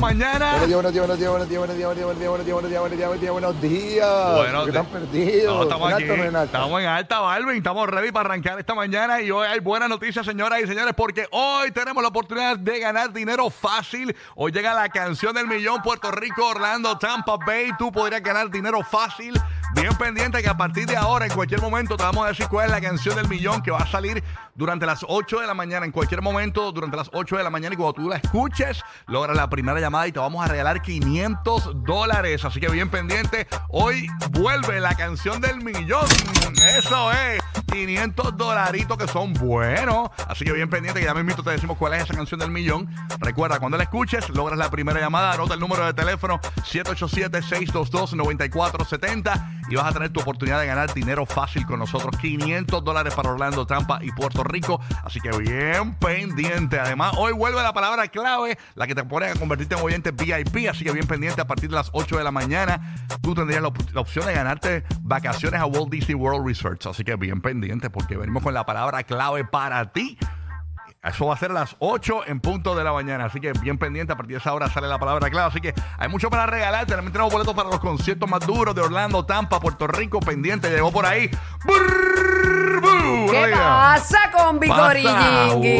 mañana. Buenos días, buenos días, buenos días, buenos días, buenos días, buenos días, buenos días, buenos días, buenos días, buenos días, buenos días. Buenos ¿Por qué días. están perdidos? No, estamos ¿En aquí. Estamos en alta, Balvin. Estamos ready para arrancar esta mañana. Y hoy hay buenas noticias, señoras y señores, porque hoy tenemos la oportunidad de ganar dinero fácil. Hoy llega la canción del millón Puerto Rico, Orlando, Tampa Bay. Tú podrías ganar dinero fácil. Bien pendiente que a partir de ahora, en cualquier momento, te vamos a decir cuál es la canción del millón que va a salir durante las 8 de la mañana. En cualquier momento, durante las 8 de la mañana. Y cuando tú la escuches, logras la primera llamada y te vamos a regalar 500 dólares. Así que bien pendiente. Hoy vuelve la canción del millón. Eso es. 500 dolaritos que son buenos. Así que bien pendiente que ya mismo te decimos cuál es esa canción del millón. Recuerda, cuando la escuches, logras la primera llamada. Anota el número de teléfono 787-622-9470 y vas a tener tu oportunidad de ganar dinero fácil con nosotros. 500 dólares para Orlando, Tampa y Puerto Rico. Así que bien pendiente. Además, hoy vuelve la palabra clave, la que te pone a convertirte en oyente VIP. Así que bien pendiente a partir de las 8 de la mañana. Tú tendrías la, la opción de ganarte vacaciones a Walt Disney World Research. Así que bien pendiente porque venimos con la palabra clave para ti. Eso va a ser las 8 en punto de la mañana. Así que bien pendiente. A partir de esa hora sale la palabra clave. Así que hay mucho para regalar. También tenemos boletos para los conciertos más duros de Orlando, Tampa, Puerto Rico. Pendiente. Llegó por ahí. Brrr. ¿Qué pasa con Vicorillingui?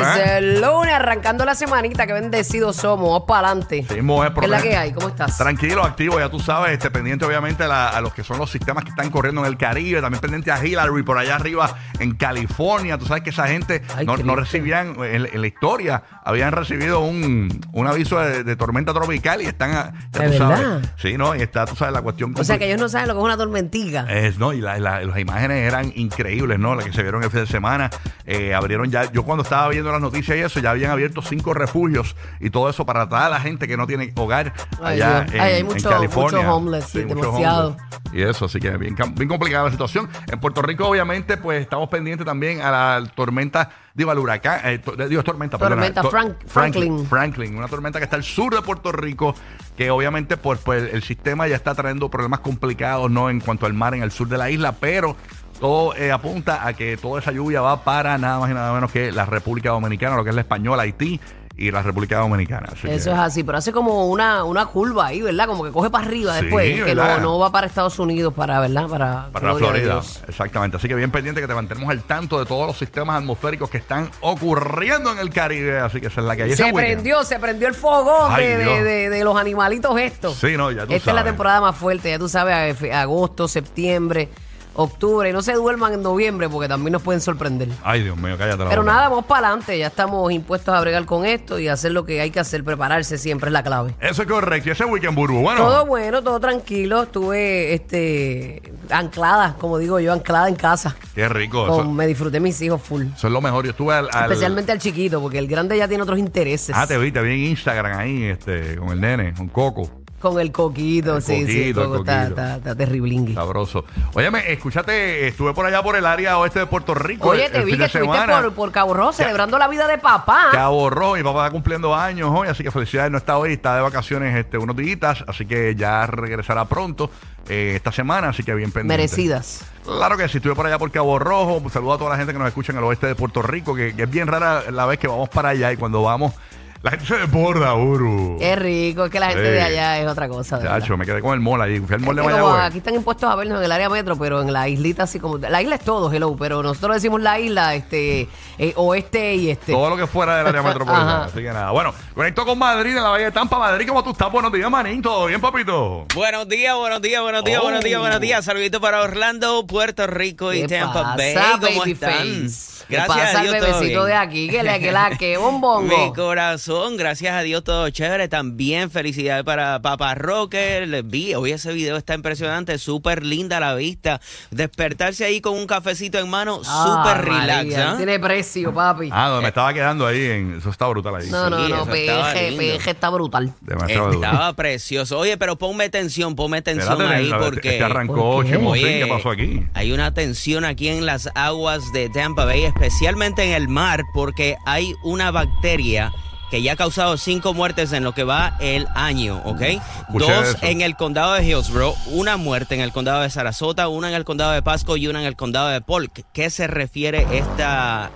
Es ¿Eh? el lunes, arrancando la semanita. Qué bendecidos somos. Vamos para adelante. Sí, es ¿Qué es la que hay? ¿Cómo estás? Tranquilo, activo, ya tú sabes, este, pendiente obviamente a, la- a los que son los sistemas que están corriendo en el Caribe, también pendiente a Hillary por allá arriba en California. Tú sabes que esa gente Ay, no, no Cristo. recibían, en, en la historia, habían recibido un, un aviso de, de tormenta tropical y están, a- ya ¿De tú sabes. verdad? Sí, ¿no? Y está, tú sabes, la cuestión. O sea que ellos no saben lo que es una tormentica. es, no, y la- la- las imágenes eran increíbles, ¿no? Las que se vieron el fin de semana. Eh, abrieron ya, yo cuando estaba viendo las noticias y eso, ya habían abierto cinco refugios y todo eso para toda la gente que no tiene hogar allá en, Ay, hay en mucho- California. mucho homeless, sí, mucho demasiado. homeless. Y eso, así que bien, bien complicada la situación. En Puerto Rico, obviamente, pues estamos pendientes también a la tormenta, digo, al huracán, eh, to- digo, tormenta, perdona. Tormenta To- Frank- Franklin. Franklin, una tormenta que está al sur de Puerto Rico, que obviamente pues, pues el sistema ya está trayendo problemas complicados no en cuanto al mar en el sur de la isla, pero todo eh, apunta a que toda esa lluvia va para nada más y nada menos que la República Dominicana, lo que es la española, Haití y la República Dominicana. Así Eso que- es así, pero hace como una, una curva ahí, ¿verdad? Como que coge para arriba Sí, después, que no, no va para Estados Unidos, para, ¿verdad? Para, Para la Florida, exactamente. Así que bien pendiente que te mantenemos al tanto de todos los sistemas atmosféricos que están ocurriendo en el Caribe. Así que esa es la que hay. Ese Se weekend. prendió, se prendió el fogón Ay, de, de- de- de los animalitos estos. Sí, no, ya tú Esta es la temporada más fuerte, ya tú sabes, ag- agosto, septiembre, octubre. Y no se duerman en noviembre porque también nos pueden sorprender. Ay, Dios mío, cállate la Pero boca. nada, vamos para adelante. Ya estamos impuestos a bregar con esto y hacer lo que hay que hacer. Prepararse siempre es la clave. Eso es correcto. Y ese weekend, Burbu, bueno. Todo bueno, todo tranquilo. Estuve este, anclada, como digo yo, anclada en casa. Qué rico. Con- Eso, me disfruté mis hijos full. eso es lo mejor. Yo estuve al. al- Especialmente al chiquito, porque el grande ya tiene otros intereses. Ah, te vi, te vi en Instagram ahí, este, con el nene, con Coco. Con el coquito, El sí, sí. coquito, el Coco está, está, está terriblingui. Sabroso. Óyeme, escúchate, estuve por allá por el área oeste de Puerto Rico. Oye, te vi que estuviste por, por Cabo Rojo celebrando la vida de papá. Cabo Rojo, mi papá está cumpliendo años hoy, así que felicidades, no está hoy, está de vacaciones este, unos días, así que ya regresará pronto eh, esta semana, así que bien pendiente. Merecidas. Claro que sí, estuve por allá por Cabo Rojo, saludo a toda la gente que nos escucha en el oeste de Puerto Rico, que, que es bien rara la vez que vamos para allá y cuando vamos, la gente se desborda, Uru. Qué rico, es que la gente Sí. de allá es otra cosa. de verdad. Chacho, me quedé con el mall ahí, fui al mall de Es que como Mayagüez. aquí están impuestos a vernos en el área metro, pero en la islita así como... La isla es todo, hello, pero nosotros decimos la isla, este, eh, oeste y este. Todo lo que fuera del área metropolitana. Así que nada. Bueno, conecto con Madrid en la Valle de Tampa. Madrid, ¿cómo tú estás? Buenos días, manín. ¿Todo bien, papito? Buenos días, buenos días, buenos días, Oh. buenos días, buenos días. Saludito para Orlando, Puerto Rico y ¿Qué Tampa pasa, Bay. ¿Cómo están? babyface? ¿Qué Gracias pasa a el Dios todo bebecito de aquí? Que le que la que bombongo. Mi corazón, gracias a Dios todo chévere. También felicidades para Papá Rocker. Les vi, hoy ese video está impresionante, súper linda la vista. Despertarse ahí con un cafecito en mano, Ah, súper relax. ¿ah? Tiene precio, papi. Ah, donde me estaba quedando ahí. En, eso está brutal ahí. no, no, sí, no, PG. PG está brutal. Demasiado duro. Estaba precioso. Oye, pero ponme atención, ponme atención Espérate, ahí porque... Este arrancó ¿Por qué? Oye, ¿Qué pasó aquí? Hay una tensión aquí en las aguas de Tampa Bay, especialmente en el mar, porque hay una bacteria que ya ha causado cinco muertes en lo que va el año, ¿ok? Escuché Dos eso. en el condado de Hillsborough, una muerte en el condado de Sarasota, una en el condado de Pasco y una en el condado de Polk. ¿Qué se refiere esta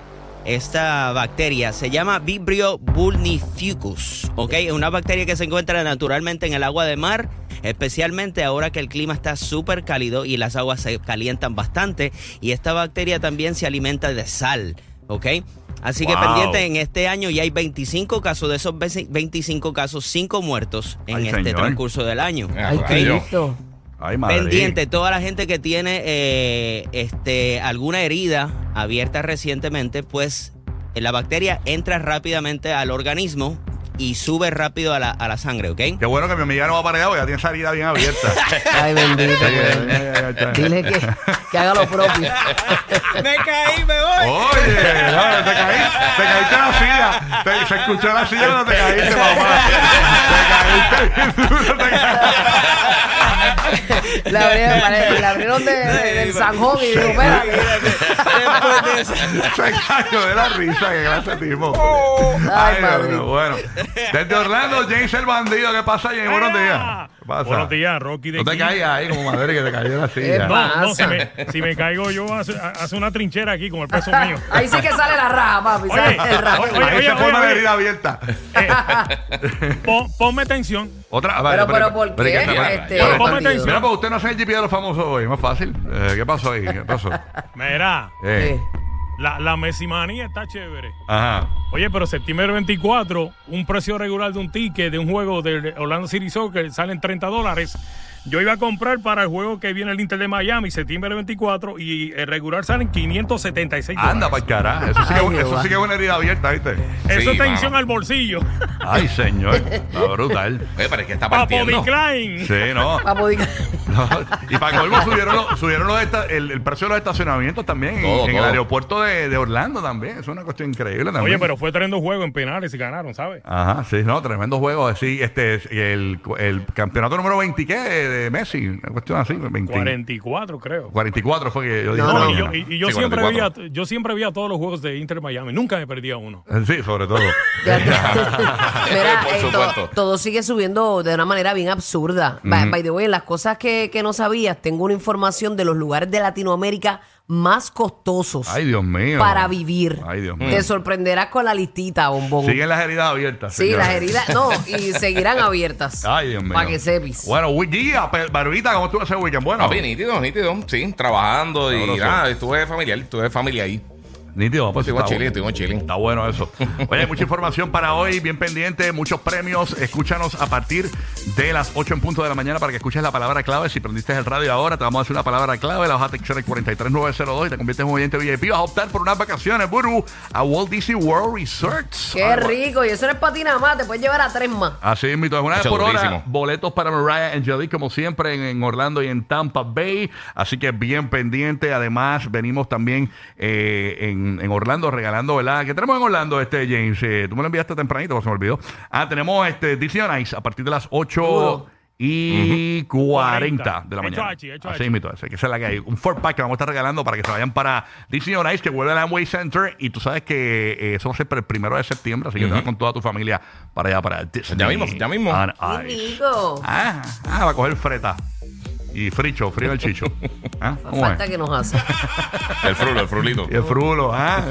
esta bacteria se llama Vibrio vulnificus, ¿ok? Es una bacteria que se encuentra naturalmente en el agua de mar, especialmente ahora que el clima está súper cálido y las aguas se calientan bastante. Y esta bacteria también se alimenta de sal, ¿ok? Así que Wow. pendiente, en este año ya hay 25 casos, de esos 25 casos, 5 muertos en Ay, este señor. transcurso del año. Ay, qué yo. listo. Ay, madre. Pendiente, toda la gente que tiene eh, este, alguna herida abierta recientemente, pues eh, la bacteria entra rápidamente al organismo y sube rápido a la, a la sangre, ¿ok? Qué bueno que mi amiga no va para allá porque ya tiene esa herida bien abierta. Ay, bendito. Ya. Dile que, que haga lo propio. me caí, me voy. Oye, no, te caíste, te caíste en la silla. Te- se escuchó en la silla cuando te caíste, mamá. Te caíste. te caíste. Le abrieron, pare- le abrieron de- de- del Sanjón y dijo, eso. Se cayó de la risa, qué clase de tipo. Ay, madre. mío, Bueno, desde Orlando, James el bandido. ¿Qué pasa, James? Buenos días. ¿Qué pasa? Buenos días, Rocky de No te caigas ahí como madre que te cayó la silla. No, no, si me, si me caigo yo, hace, hace una trinchera aquí con el peso mío. Ahí sí que sale la raja, papi. Oye, Sale el raja. oye, Ahí oye, se forma oye, la oye. herida abierta. Pon- ponme atención. Otra. Pero, vale, pero, ¿por pero, qué? ¿qué está- Este, Pero ponme atención. Mira, pues usted no hace el GP de los famosos hoy, más fácil. Eh, ¿Qué pasó ahí? ¿Qué pasó? Mira, Eh, Eh, la, la mesimanía está chévere. Ajá. Oye, pero septiembre 24, un precio regular de un ticket de un juego de Orlando City Soccer salen 30 dólares. Yo iba a comprar para el juego que viene el Inter de Miami, septiembre 24, y el regular salen 576 dólares. Anda, para el carajo. Eso sí, que, Ay, eso sí que es una herida abierta, ¿viste? Eso Sí, es tensión mano. al bolsillo. Ay, señor. Está brutal. Oye, pero es que está Papo partiendo. Decline. Sí, no. papo, No, Y para colmo subieron, los, subieron los esta- el, el precio de los estacionamientos también en- Todo, en, el aeropuerto de, de Orlando también. Es una cuestión increíble también. Oye, pero fue tremendo juego en penales y ganaron, ¿sabes? Ajá, sí, no, tremendo juego. Sí, este, el, el campeonato número 20, ¿qué? De Messi. Una cuestión así. 20, 44, creo. 44 fue que yo dije. No, No, y yo, y- yo Sí, siempre 44. veía, yo siempre veía todos los juegos de Inter Miami. Nunca me perdía uno. Sí, sobre todo. Mira, Por eh, to- supuesto. todo sigue subiendo de una manera bien absurda. By- By the way, las cosas que, que no sabías, tengo una información de los lugares de Latinoamérica más costosos Ay, Dios mío. para vivir. Ay, Dios mío. Te sorprenderás con la listita, bombón. Siguen las heridas abiertas. Sí, señores. las heridas, no, y seguirán abiertas. Ay, Dios mío. Para que sepis. Bueno, Guía, Barbita, ¿cómo estuvo ese weekend? Bueno, Papi, nítido, nítido. Sí, trabajando y Sabroso. nada, estuve familiar, estuve familia ahí. Nítido. Pues, Estuvimos está chilling, estuvimos chilling. Está bueno eso. Oye, mucha información para hoy, bien pendiente, muchos premios. Escúchanos a partir de las 8 en punto de la mañana para que escuches la palabra clave. Si prendiste el radio ahora, te vamos a decir una palabra clave, la vas a el 43902 y te conviertes en un oyente VIP. Vas a optar por unas vacaciones, Buru, a Walt Disney World Resorts. Qué rico. Y eso no es para ti nada más, te puedes llevar a tres más. Así es, mito. Una vez por hora, boletos para Mariah Angelique, como siempre, en, en Orlando y en Tampa Bay. Así que bien pendiente. Además, venimos también eh, en, en Orlando regalando, ¿verdad? ¿Qué tenemos en Orlando, este James? Eh, tú me lo enviaste tempranito, se me olvidó. Ah, tenemos este Disney on Ice a partir de las 8 Duro. y 40 de la Hecho mañana. H, hecho Así H. mito, esa que esa es la que hay. Un four pack que vamos a estar regalando para que se vayan para Disney on Ice, que vuelve al Amway Center. Y tú sabes que eh, eso va a ser para el primero de septiembre, así que te vas con toda tu familia para allá, para Disney. Ya mismo, ya mismo. on Qué Ice. rico. Ah, ah, va a coger freta. Y fricho, frío el chicho. ¿Ah? ¿Cómo Falta es? que nos hace. El frulo, el frulito. Y el frulo, ¿ah?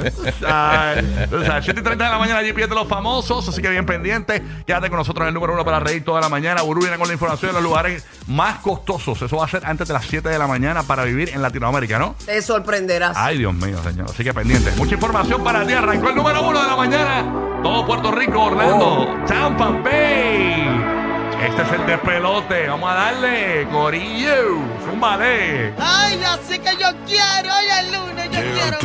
Ay, o sea, 7 y 30 de la mañana allí pierde los famosos, así que bien pendiente. Quédate con nosotros en el número uno para reír toda la mañana. Burú viene con la información de los lugares más costosos. Eso va a ser antes de las 7 de la mañana para vivir en Latinoamérica, ¿no? Te sorprenderás. Ay, Dios mío, señor. Así que pendiente. Mucha información para ti. Arrancó el número uno de la mañana. Todo Puerto Rico, Orlando, Tampa Bay. Este es el despelote. Vamos a darle, Corillo. Zúmbale. Ay, así que yo quiero, hoy es lunes, yo quiero.